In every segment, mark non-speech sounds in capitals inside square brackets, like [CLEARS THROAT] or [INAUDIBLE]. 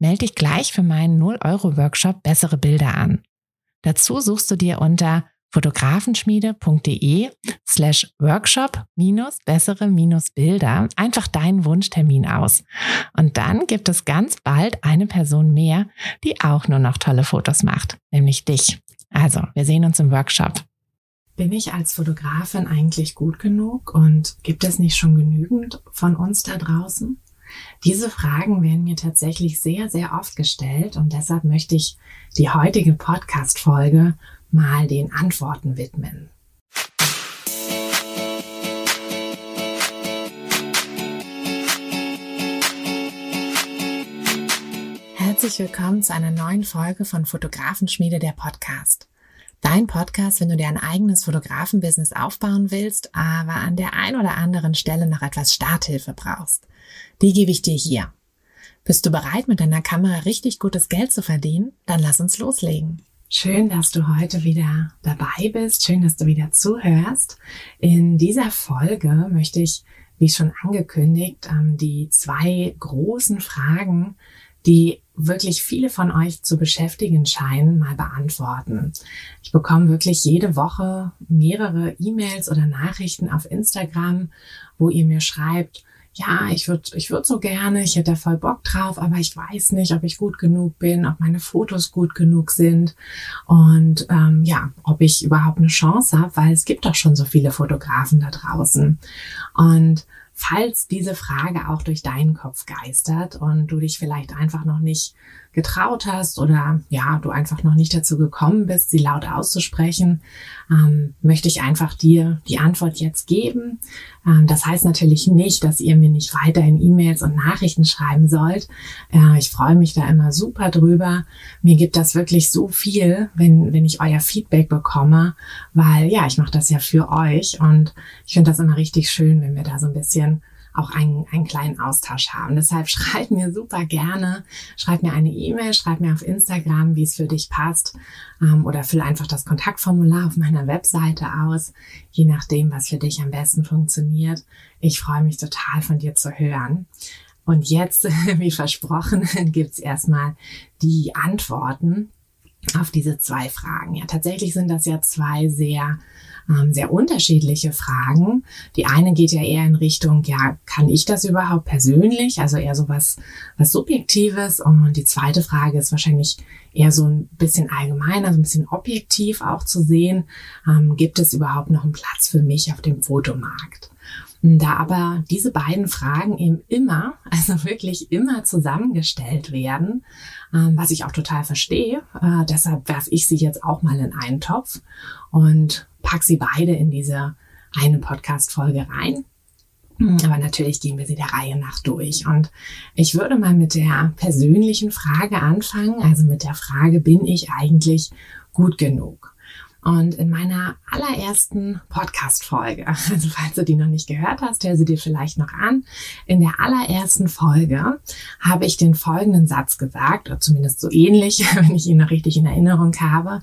Melde dich gleich für meinen 0-Euro-Workshop Bessere Bilder an. Dazu suchst du dir unter fotografenschmiede.de slash workshop minus bessere minus Bilder einfach deinen Wunschtermin aus. Und dann gibt es ganz bald eine Person mehr, die auch nur noch tolle Fotos macht, nämlich dich. Also, wir sehen uns im Workshop. Bin ich als Fotografin eigentlich gut genug und gibt es nicht schon genügend von uns da draußen? Diese Fragen werden mir tatsächlich sehr, sehr oft gestellt und deshalb möchte ich die heutige Podcast-Folge mal den Antworten widmen. Herzlich willkommen zu einer neuen Folge von Fotografenschmiede der Podcast. Dein Podcast, wenn du dir ein eigenes Fotografenbusiness aufbauen willst, aber an der ein oder anderen Stelle noch etwas Starthilfe brauchst. Die gebe ich dir hier. Bist du bereit, mit deiner Kamera richtig gutes Geld zu verdienen? Dann lass uns loslegen. Schön, dass du heute wieder dabei bist. Schön, dass du wieder zuhörst. In dieser Folge möchte ich, wie schon angekündigt, ähm, die zwei großen Fragen die wirklich viele von euch zu beschäftigen scheinen, mal beantworten. Ich bekomme wirklich jede Woche mehrere E-Mails oder Nachrichten auf Instagram, wo ihr mir schreibt, ja, ich würde ich würd so gerne, ich hätte da voll Bock drauf, aber ich weiß nicht, ob ich gut genug bin, ob meine Fotos gut genug sind und ähm, ja, ob ich überhaupt eine Chance habe, weil es gibt doch schon so viele Fotografen da draußen. Und falls diese Frage auch durch deinen Kopf geistert und du dich vielleicht einfach noch nicht getraut hast oder ja, du einfach noch nicht dazu gekommen bist, sie laut auszusprechen, ähm, möchte ich einfach dir die Antwort jetzt geben. Ähm, das heißt natürlich nicht, dass ihr mir nicht weiterhin E-Mails und Nachrichten schreiben sollt. Äh, ich freue mich da immer super drüber. Mir gibt das wirklich so viel, wenn, wenn ich euer Feedback bekomme, weil ja, ich mache das ja für euch und ich finde das immer richtig schön, wenn wir da so ein bisschen auch einen, einen kleinen Austausch haben. Deshalb [LAUGHS] schreib mir super gerne, schreib mir eine E-Mail, schreib mir auf Instagram, wie es für dich passt ähm, oder füll einfach das Kontaktformular auf meiner Webseite aus, je nachdem, was für dich am besten funktioniert. Ich freue mich total von dir zu hören. Und jetzt, [LAUGHS] wie versprochen, [LAUGHS] gibt's erstmal die Antworten auf diese zwei Fragen. Ja, tatsächlich sind das ja zwei sehr ähm, sehr unterschiedliche Fragen. Die eine geht ja eher in Richtung, ja, kann ich das überhaupt persönlich? Also eher so was, was Subjektives. Und die zweite Frage ist wahrscheinlich eher so ein bisschen allgemeiner, so ein bisschen objektiv auch zu sehen. Ähm, gibt es überhaupt noch einen Platz für mich auf dem Fotomarkt? Da aber diese beiden Fragen eben immer, also wirklich immer zusammengestellt werden, ähm, was ich auch total verstehe, äh, deshalb werfe ich sie jetzt auch mal in einen Topf und pack sie beide in diese eine Podcast-Folge rein. Aber natürlich gehen wir sie der Reihe nach durch. Und ich würde mal mit der persönlichen Frage anfangen, also mit der Frage, bin ich eigentlich gut genug? Und in meiner allerersten Podcast-Folge, [LAUGHS] also falls du die noch nicht gehört hast, hör sie dir vielleicht noch an. In der allerersten Folge habe ich den folgenden Satz gesagt, oder zumindest so ähnlich, [LAUGHS] wenn ich ihn noch richtig in Erinnerung habe.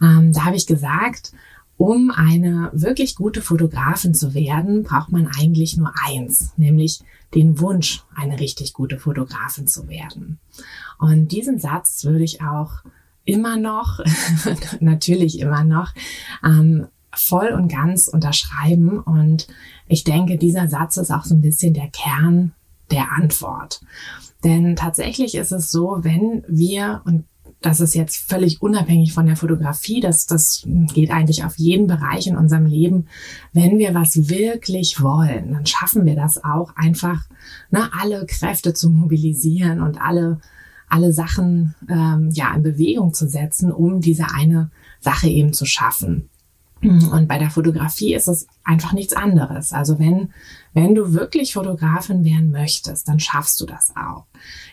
Ähm, da habe ich gesagt, um eine wirklich gute Fotografin zu werden, braucht man eigentlich nur eins, nämlich den Wunsch, eine richtig gute Fotografin zu werden. Und diesen Satz würde ich auch immer noch, [LAUGHS] natürlich immer noch, ähm, voll und ganz unterschreiben. Und ich denke, dieser Satz ist auch so ein bisschen der Kern der Antwort. Denn tatsächlich ist es so, wenn wir, und das ist jetzt völlig unabhängig von der Fotografie, das, das geht eigentlich auf jeden Bereich in unserem Leben. Wenn wir was wirklich wollen, dann schaffen wir das auch einfach, ne, alle Kräfte zu mobilisieren und alle alle Sachen ähm, ja in Bewegung zu setzen, um diese eine Sache eben zu schaffen. Und bei der Fotografie ist es einfach nichts anderes. Also wenn, wenn du wirklich Fotografin werden möchtest, dann schaffst du das auch.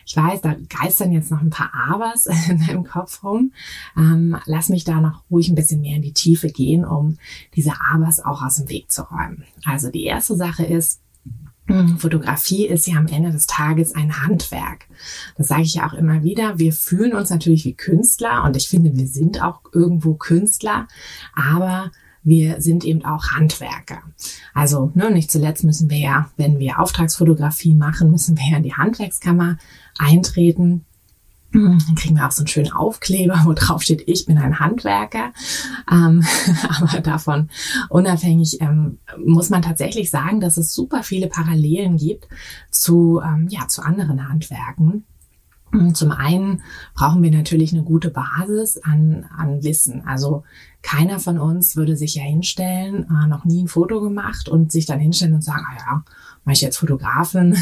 Ich weiß, da geistern jetzt noch ein paar Abers [LAUGHS] in deinem Kopf rum. Ähm, lass mich da noch ruhig ein bisschen mehr in die Tiefe gehen, um diese Abers auch aus dem Weg zu räumen. Also die erste Sache ist, Fotografie ist ja am Ende des Tages ein Handwerk. Das sage ich ja auch immer wieder. Wir fühlen uns natürlich wie Künstler und ich finde, wir sind auch irgendwo Künstler, aber wir sind eben auch Handwerker. Also ne, nicht zuletzt müssen wir ja, wenn wir Auftragsfotografie machen, müssen wir ja in die Handwerkskammer eintreten. Dann kriegen wir auch so einen schönen Aufkleber, wo drauf steht, ich bin ein Handwerker. Ähm, [LAUGHS] aber davon unabhängig ähm, muss man tatsächlich sagen, dass es super viele Parallelen gibt zu, ähm, ja, zu anderen Handwerken. Zum einen brauchen wir natürlich eine gute Basis an, an Wissen. Also keiner von uns würde sich ja hinstellen, äh, noch nie ein Foto gemacht und sich dann hinstellen und sagen, ah ja, mach ich jetzt Fotografin,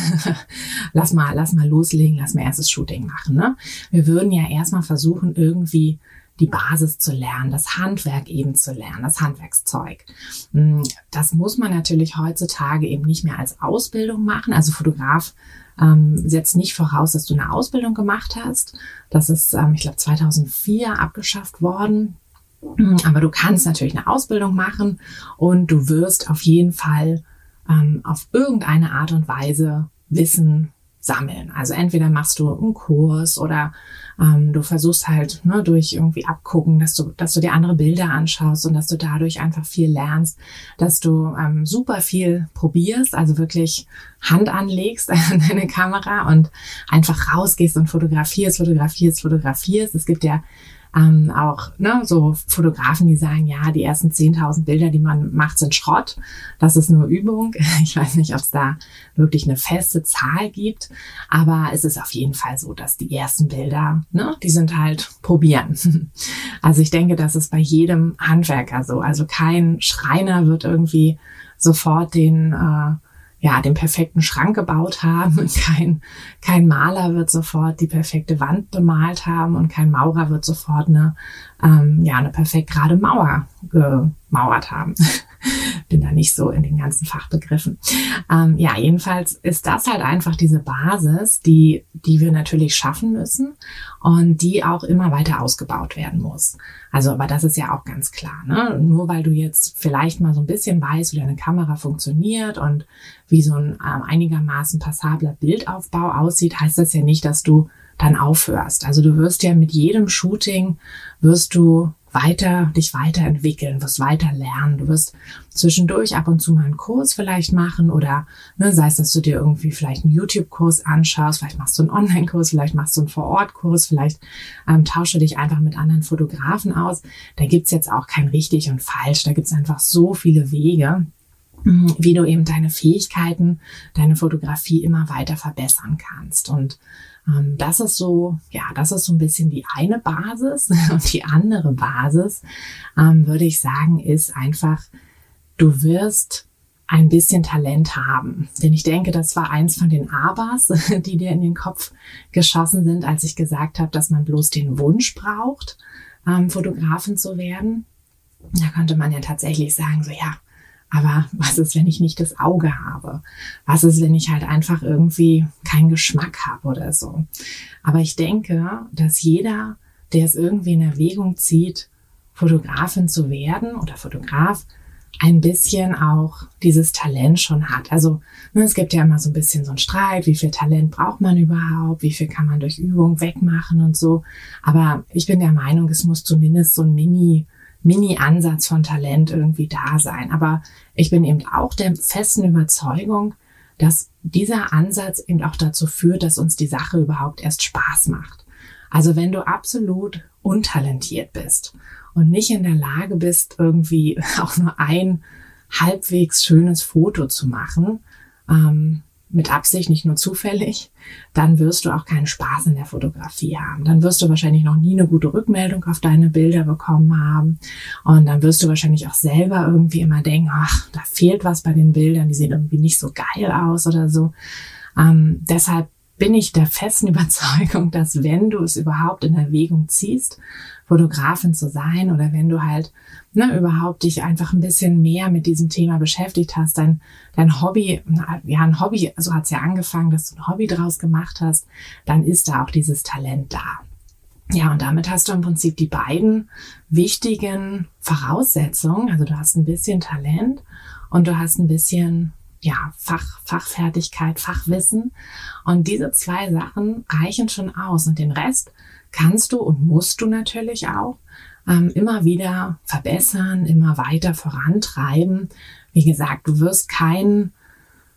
[LAUGHS] lass mal, lass mal loslegen, lass mal erstes Shooting machen. Ne? Wir würden ja erstmal versuchen, irgendwie die Basis zu lernen, das Handwerk eben zu lernen, das Handwerkszeug. Hm, das muss man natürlich heutzutage eben nicht mehr als Ausbildung machen. Also Fotograf ähm, setzt nicht voraus, dass du eine Ausbildung gemacht hast. Das ist, ähm, ich glaube, 2004 abgeschafft worden. Aber du kannst natürlich eine Ausbildung machen und du wirst auf jeden Fall ähm, auf irgendeine Art und Weise Wissen sammeln. Also entweder machst du einen Kurs oder ähm, du versuchst halt ne, durch irgendwie abgucken, dass du, dass du dir andere Bilder anschaust und dass du dadurch einfach viel lernst, dass du ähm, super viel probierst, also wirklich Hand anlegst an [LAUGHS] deine Kamera und einfach rausgehst und fotografierst, fotografierst, fotografierst. Es gibt ja ähm, auch ne, so Fotografen, die sagen, ja, die ersten 10.000 Bilder, die man macht, sind Schrott. Das ist nur Übung. [LAUGHS] Ich weiß nicht, ob es da wirklich eine feste Zahl gibt, aber es ist auf jeden Fall so, dass die ersten Bilder, ne, die sind halt probieren. [LAUGHS] Also ich denke, das ist bei jedem Handwerker so. Also kein Schreiner wird irgendwie sofort den äh, ja, den perfekten Schrank gebaut haben. Kein, kein Maler wird sofort die perfekte Wand bemalt haben und kein Maurer wird sofort eine, ähm, ja, eine perfekt gerade Mauer gemauert haben. [LAUGHS] Bin da nicht so in den ganzen Fachbegriffen. Ähm, ja, jedenfalls ist das halt einfach diese Basis, die, die wir natürlich schaffen müssen und die auch immer weiter ausgebaut werden muss. Also, aber das ist ja auch ganz klar. Ne? Nur weil du jetzt vielleicht mal so ein bisschen weißt, wie deine Kamera funktioniert und wie so ein äh, einigermaßen passabler Bildaufbau aussieht, heißt das ja nicht, dass du dann aufhörst. Also du wirst ja mit jedem Shooting wirst du weiter, dich weiterentwickeln, wirst weiter lernen. Du wirst zwischendurch ab und zu mal einen Kurs vielleicht machen oder ne, sei es, dass du dir irgendwie vielleicht einen YouTube-Kurs anschaust, vielleicht machst du einen Online-Kurs, vielleicht machst du einen Vor-Ort-Kurs, vielleicht ähm, tausche dich einfach mit anderen Fotografen aus. Da gibt's jetzt auch kein richtig und falsch. Da gibt's einfach so viele Wege wie du eben deine Fähigkeiten, deine Fotografie immer weiter verbessern kannst. Und ähm, das ist so, ja, das ist so ein bisschen die eine Basis. [LAUGHS] Und die andere Basis, ähm, würde ich sagen, ist einfach, du wirst ein bisschen Talent haben. Denn ich denke, das war eins von den Abers, [LAUGHS] die dir in den Kopf geschossen sind, als ich gesagt habe, dass man bloß den Wunsch braucht, ähm, Fotografin zu werden. Da könnte man ja tatsächlich sagen, so ja, aber was ist, wenn ich nicht das Auge habe? Was ist, wenn ich halt einfach irgendwie keinen Geschmack habe oder so? Aber ich denke, dass jeder, der es irgendwie in Erwägung zieht, Fotografin zu werden oder Fotograf, ein bisschen auch dieses Talent schon hat. Also ne, es gibt ja immer so ein bisschen so ein Streit, wie viel Talent braucht man überhaupt, wie viel kann man durch Übung wegmachen und so. Aber ich bin der Meinung, es muss zumindest so ein Mini Mini-Ansatz von Talent irgendwie da sein. Aber ich bin eben auch der festen Überzeugung, dass dieser Ansatz eben auch dazu führt, dass uns die Sache überhaupt erst Spaß macht. Also wenn du absolut untalentiert bist und nicht in der Lage bist, irgendwie [LAUGHS] auch nur ein halbwegs schönes Foto zu machen, ähm, mit Absicht, nicht nur zufällig, dann wirst du auch keinen Spaß in der Fotografie haben. Dann wirst du wahrscheinlich noch nie eine gute Rückmeldung auf deine Bilder bekommen haben. Und dann wirst du wahrscheinlich auch selber irgendwie immer denken, ach, da fehlt was bei den Bildern, die sehen irgendwie nicht so geil aus oder so. Ähm, deshalb bin ich der festen [LAUGHS] Überzeugung, dass wenn du es überhaupt in Erwägung ziehst, Fotografin zu sein oder wenn du halt ne, überhaupt dich einfach ein bisschen mehr mit diesem Thema beschäftigt hast, dein, dein Hobby, ja, ein Hobby, so hat es ja angefangen, dass du ein Hobby draus gemacht hast, dann ist da auch dieses Talent da. Ja, und damit hast du im Prinzip die beiden wichtigen Voraussetzungen. Also du hast ein bisschen Talent und du hast ein bisschen ja, Fach, Fachfertigkeit, Fachwissen. Und diese zwei Sachen reichen schon aus. Und den Rest kannst du und musst du natürlich auch ähm, immer wieder verbessern, immer weiter vorantreiben. Wie gesagt, du wirst keinen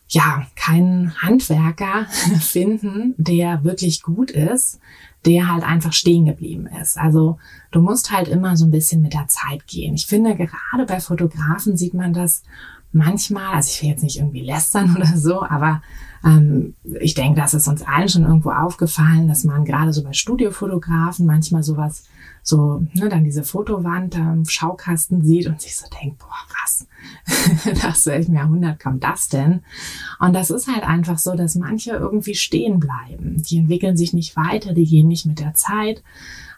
ja, keinen Handwerker [LAUGHS] finden, der wirklich gut ist, der halt einfach stehen geblieben ist. Also du musst halt immer so ein bisschen mit der Zeit gehen. Ich finde, gerade bei Fotografen sieht man das manchmal, also ich will jetzt nicht irgendwie lästern [LAUGHS] oder so, aber ähm, ich denke, das ist uns allen schon irgendwo aufgefallen, dass man gerade so bei Studiofotografen manchmal sowas, so, ne, dann diese Fotowand da im Schaukasten sieht und sich so denkt, boah, was, [LAUGHS] das welchem Jahrhundert kommt das denn? Und das ist halt einfach so, dass manche irgendwie stehen bleiben. Die entwickeln sich nicht weiter, die gehen nicht mit der Zeit.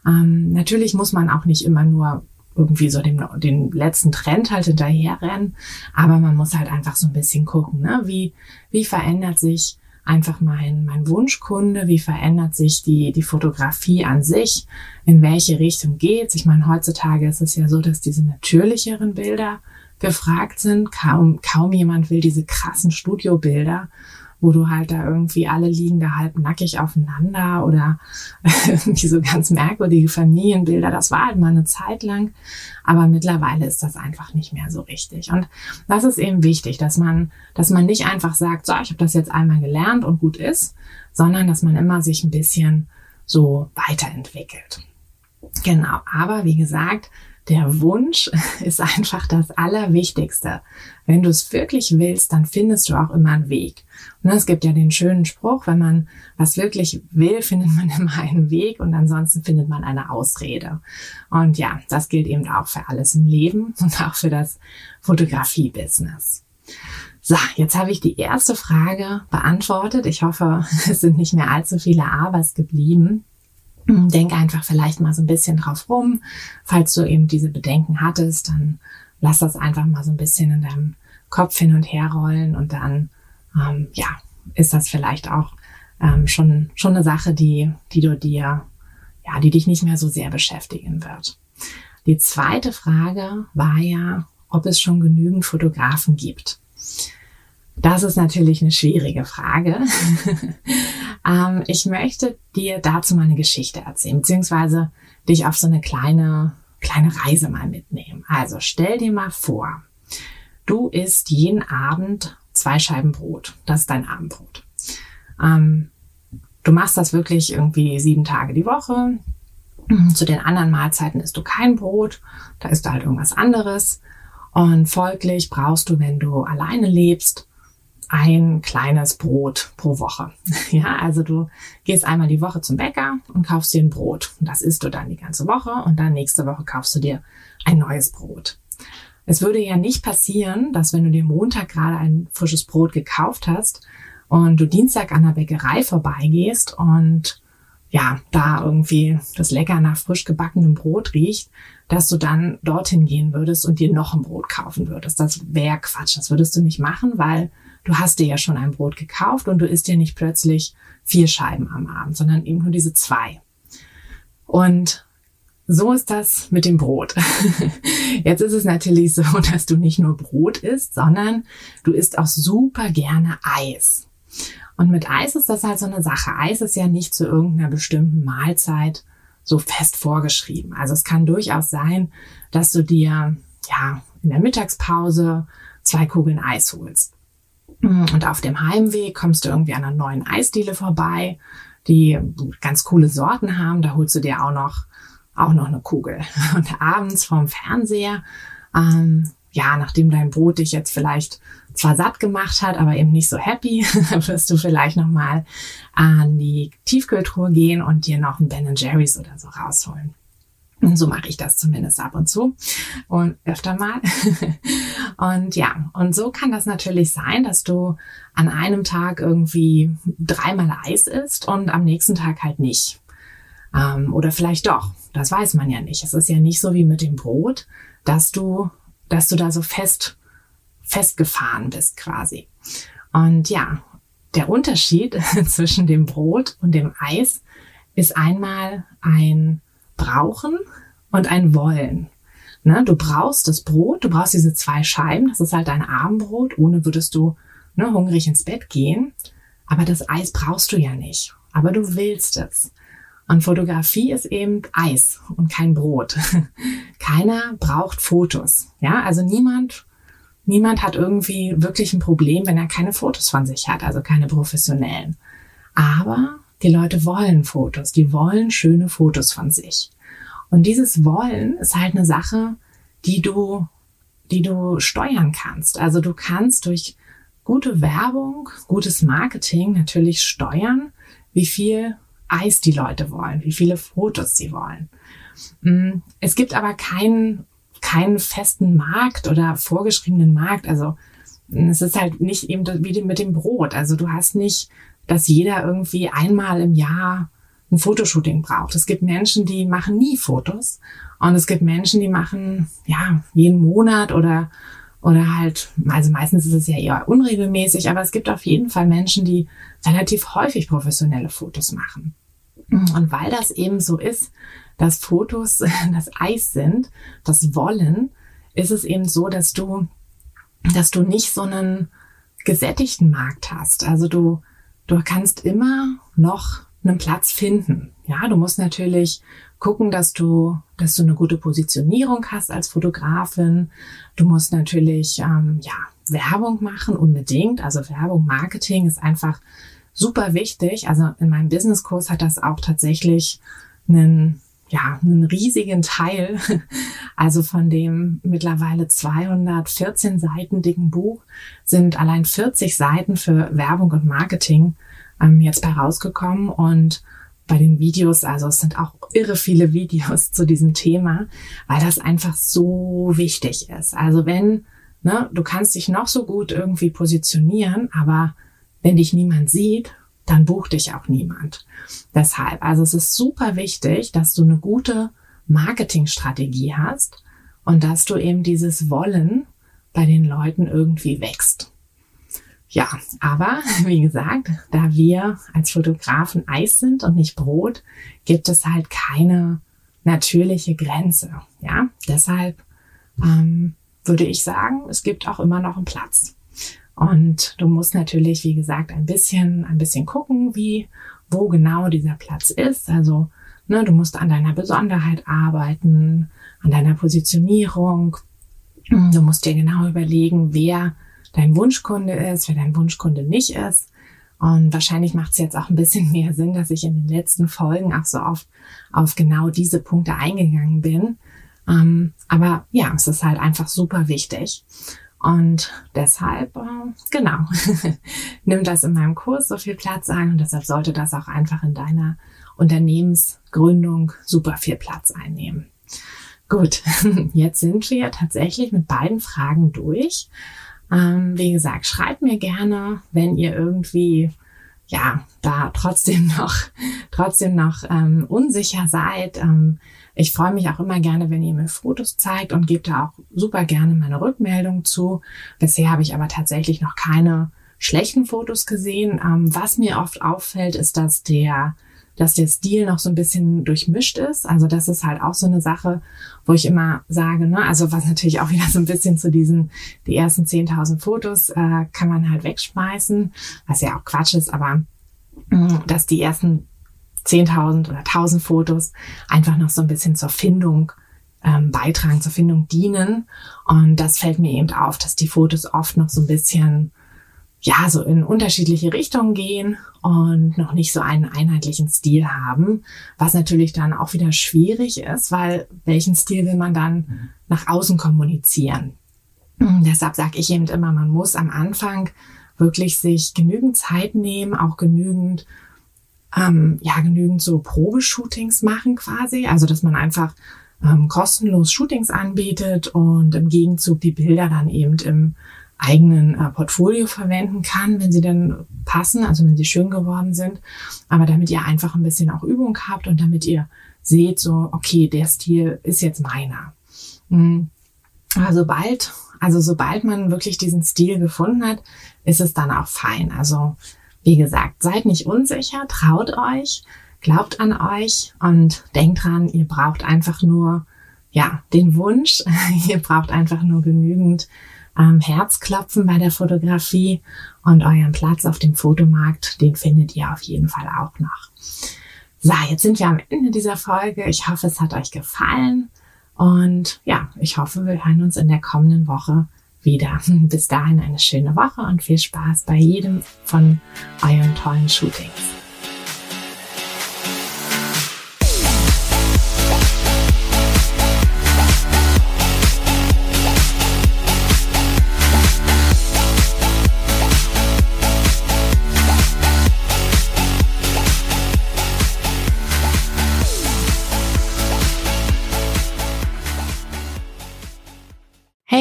Ähm, natürlich muss man auch nicht immer nur irgendwie so dem, den letzten Trend halt hinterherrennen. Aber man muss halt einfach so ein bisschen gucken, ne? wie, wie verändert sich einfach mein, mein Wunschkunde, wie verändert sich die, die Fotografie an sich, in welche Richtung geht's. Ich meine, heutzutage ist es ja so, dass diese natürlicheren Bilder gefragt sind. Kaum, kaum jemand will diese krassen Studiobilder wo du halt da irgendwie alle liegen da halb nackig aufeinander oder [LAUGHS] irgendwie so ganz merkwürdige Familienbilder. Das war halt mal eine Zeit lang, aber mittlerweile ist das einfach nicht mehr so richtig. Und das ist eben wichtig, dass man, dass man nicht einfach sagt, so, ich habe das jetzt einmal gelernt und gut ist, sondern dass man immer sich ein bisschen so weiterentwickelt. Genau, aber wie gesagt, der Wunsch [LAUGHS] ist einfach das Allerwichtigste. Wenn du es wirklich willst, dann findest du auch immer einen Weg. Und es gibt ja den schönen Spruch, wenn man was wirklich will, findet man [LAUGHS] immer einen Weg und ansonsten findet man eine Ausrede. Und ja, das gilt eben auch für alles im Leben [LAUGHS] und auch für das Fotografie-Business. So, jetzt habe ich die erste Frage beantwortet. Ich hoffe, es sind nicht mehr allzu viele Abers geblieben. [CLEARS THROAT] Denk einfach vielleicht mal so ein bisschen drauf rum. Falls du eben diese Bedenken hattest, dann lass das einfach mal so ein bisschen in deinem Kopf hin und her rollen und dann, ähm, ja, ist das vielleicht auch ähm, schon, schon eine Sache, die, die du dir, ja, die dich nicht mehr so sehr beschäftigen wird. Die zweite Frage war ja, ob es schon genügend Fotografen gibt. Das ist natürlich eine schwierige Frage. [LAUGHS] ähm, ich möchte dir dazu mal eine Geschichte erzählen, beziehungsweise dich auf so eine kleine, kleine Reise mal mitnehmen. Also stell dir mal vor, du isst jeden Abend zwei Scheiben Brot. Das ist dein Abendbrot. Ähm, du machst das wirklich irgendwie sieben Tage die Woche. Zu den anderen Mahlzeiten isst du kein Brot, da isst du halt irgendwas anderes. Und folglich brauchst du, wenn du alleine lebst, ein kleines Brot pro Woche. [LAUGHS] Ja, also du gehst einmal die Woche zum Bäcker und kaufst dir ein Brot. Das isst du dann die ganze Woche und dann nächste Woche kaufst du dir ein neues Brot. Es würde ja nicht passieren, dass wenn du dir Montag gerade ein frisches Brot gekauft hast und du Dienstag an der Bäckerei vorbeigehst und ja, da irgendwie das lecker nach frisch gebackenem Brot riecht, dass du dann dorthin gehen würdest und dir noch ein Brot kaufen würdest. Das wäre Quatsch. Das würdest du nicht machen, weil du hast dir ja schon ein Brot gekauft und du isst dir nicht plötzlich vier Scheiben am Abend, sondern eben nur diese zwei. Und so ist das mit dem Brot. [LAUGHS] Jetzt ist es natürlich so, [LAUGHS] dass du nicht nur Brot isst, sondern du isst auch super gerne Eis. Und mit Eis ist das halt so eine Sache. Eis ist ja nicht zu irgendeiner bestimmten Mahlzeit so fest vorgeschrieben. Also es kann durchaus sein, dass du dir ja in der Mittagspause zwei Kugeln Eis holst. Und auf dem Heimweg kommst du irgendwie an einer neuen Eisdiele vorbei, die ganz coole Sorten haben. Da holst du dir auch noch, auch noch eine Kugel. [LAUGHS] Und abends vorm Fernseher, ähm, ja, nachdem dein Brot dich jetzt vielleicht zwar satt gemacht hat, aber eben nicht so happy, [LAUGHS] wirst du vielleicht nochmal an die Tiefkühltruhe gehen und dir noch ein Ben Jerry's oder so rausholen. So mache ich das zumindest ab und zu und öfter mal. [LAUGHS] und ja, und so kann das natürlich sein, dass du an einem Tag irgendwie dreimal Eis isst und am nächsten Tag halt nicht. Ähm, oder vielleicht doch. Das weiß man ja nicht. Es ist ja nicht so wie mit dem Brot, dass du, dass du da so fest, festgefahren bist quasi. Und ja, der Unterschied [LAUGHS] zwischen dem Brot und dem Eis ist einmal ein brauchen und ein wollen. Ne? Du brauchst das Brot, du brauchst diese zwei Scheiben, das ist halt dein Abendbrot, ohne würdest du ne, hungrig ins Bett gehen. Aber das Eis brauchst du ja nicht. Aber du willst es. Und Fotografie ist eben Eis und kein Brot. [LAUGHS] Keiner braucht Fotos. Ja, also niemand, niemand hat irgendwie wirklich ein Problem, wenn er keine Fotos von sich hat, also keine professionellen. Aber die Leute wollen Fotos, die wollen schöne Fotos von sich. Und dieses Wollen ist halt eine Sache, die du, die du steuern kannst. Also du kannst durch gute Werbung, gutes Marketing natürlich steuern, wie viel Eis die Leute wollen, wie viele Fotos sie wollen. Mm, es gibt aber keinen, keinen festen Markt oder vorgeschriebenen Markt. Also es ist halt nicht eben wie mit dem Brot. Also du hast nicht dass jeder irgendwie einmal im Jahr ein Fotoshooting braucht. Es gibt Menschen, die machen nie Fotos und es gibt Menschen, die machen ja jeden Monat oder oder halt, also meistens ist es ja eher unregelmäßig, aber es gibt auf jeden Fall Menschen, die relativ häufig professionelle Fotos machen. Und weil das eben so ist, dass Fotos [LAUGHS] das Eis sind, das Wollen, ist es eben so, dass du, dass du nicht so einen gesättigten Markt hast. Also du, du kannst immer noch einen Platz finden. Ja, du musst natürlich gucken, dass du, dass du eine gute Positionierung hast als Fotografin. Du musst natürlich ähm, ja Werbung machen unbedingt. Also Werbung, Marketing ist einfach super wichtig. Also in meinem Businesskurs hat das auch tatsächlich einen ja, einen riesigen Teil, [LAUGHS] also von dem mittlerweile 214 Seiten dicken Buch, sind allein 40 Seiten für Werbung und Marketing ähm, jetzt bei rausgekommen und bei den Videos, also es sind auch irre viele [LAUGHS] Videos zu diesem Thema, weil das einfach so wichtig ist. Also wenn, ne, du kannst dich noch so gut irgendwie positionieren, aber wenn dich niemand sieht, dann bucht dich auch niemand. Deshalb, also es ist super wichtig, dass du eine gute Marketingstrategie hast und dass du eben dieses Wollen bei den Leuten irgendwie wächst. Ja, aber [LAUGHS] wie gesagt, da wir als Fotografen Eis sind und nicht Brot, gibt es halt keine natürliche Grenze. Ja, deshalb ähm, würde ich sagen, es gibt auch immer noch einen Platz. Und du musst natürlich, wie gesagt, ein bisschen, ein bisschen gucken, wie, wo genau dieser Platz ist. Also, ne, du musst an deiner Besonderheit arbeiten, an deiner Positionierung. Du musst dir genau überlegen, wer dein Wunschkunde ist, wer dein Wunschkunde nicht ist. Und wahrscheinlich macht es jetzt auch ein bisschen mehr Sinn, dass ich in den letzten Folgen auch so oft auf genau diese Punkte eingegangen bin. Ähm, aber ja, es ist halt einfach super wichtig. Und deshalb, äh, genau, [LAUGHS] nimmt das in meinem Kurs so viel Platz ein und deshalb sollte das auch einfach in deiner Unternehmensgründung super viel Platz einnehmen. Gut, [LAUGHS] jetzt sind wir tatsächlich mit beiden Fragen durch. Ähm, wie gesagt, schreibt mir gerne, wenn ihr irgendwie ja da trotzdem [LAUGHS] noch trotzdem noch ähm, unsicher seid. Ähm, ich freue mich auch immer gerne, wenn ihr mir Fotos zeigt und gebt da auch super gerne meine Rückmeldung zu. Bisher habe ich aber tatsächlich noch keine schlechten Fotos gesehen. Ähm, was mir oft auffällt, ist, dass der dass der Stil noch so ein bisschen durchmischt ist. Also das ist halt auch so eine Sache, wo ich immer sage, ne, also was natürlich auch [LAUGHS] wieder so ein bisschen zu diesen, die ersten 10.000 Fotos äh, kann man halt wegschmeißen, was ja auch Quatsch ist, aber mm, dass die ersten 10.000 oder 1.000 Fotos einfach noch so ein bisschen zur Findung ähm, beitragen, zur Findung dienen. Und das fällt mir eben auf, dass die Fotos oft noch so ein bisschen, ja, so in unterschiedliche Richtungen gehen und noch nicht so einen einheitlichen Stil haben, was natürlich dann auch wieder schwierig ist, weil welchen Stil will man dann nach außen kommunizieren? Deshalb sage ich eben immer, man muss am Anfang wirklich sich genügend Zeit nehmen, auch genügend ähm, ja genügend so Probeshootings machen quasi. Also dass man einfach ähm, kostenlos Shootings anbietet und im Gegenzug die Bilder dann eben im eigenen äh, Portfolio verwenden kann, wenn sie dann passen, also wenn sie schön geworden sind. Aber damit ihr einfach ein bisschen auch Übung habt und damit ihr seht, so, okay, der Stil ist jetzt meiner. Mhm. Aber sobald, also sobald man wirklich diesen Stil gefunden hat, ist es dann auch fein. Also, wie gesagt, seid nicht unsicher, traut euch, glaubt an euch und denkt dran, ihr braucht einfach nur, ja, den Wunsch, [LAUGHS] ihr braucht einfach nur genügend ähm, Herzklopfen bei der Fotografie und euren Platz auf dem Fotomarkt, den findet ihr auf jeden Fall auch noch. So, jetzt sind wir am Ende dieser Folge. Ich hoffe, es hat euch gefallen. Und ja, ich hoffe, wir hören uns in der kommenden Woche wieder. [LAUGHS] Bis dahin eine schöne Woche und viel Spaß bei jedem von euren tollen Shootings.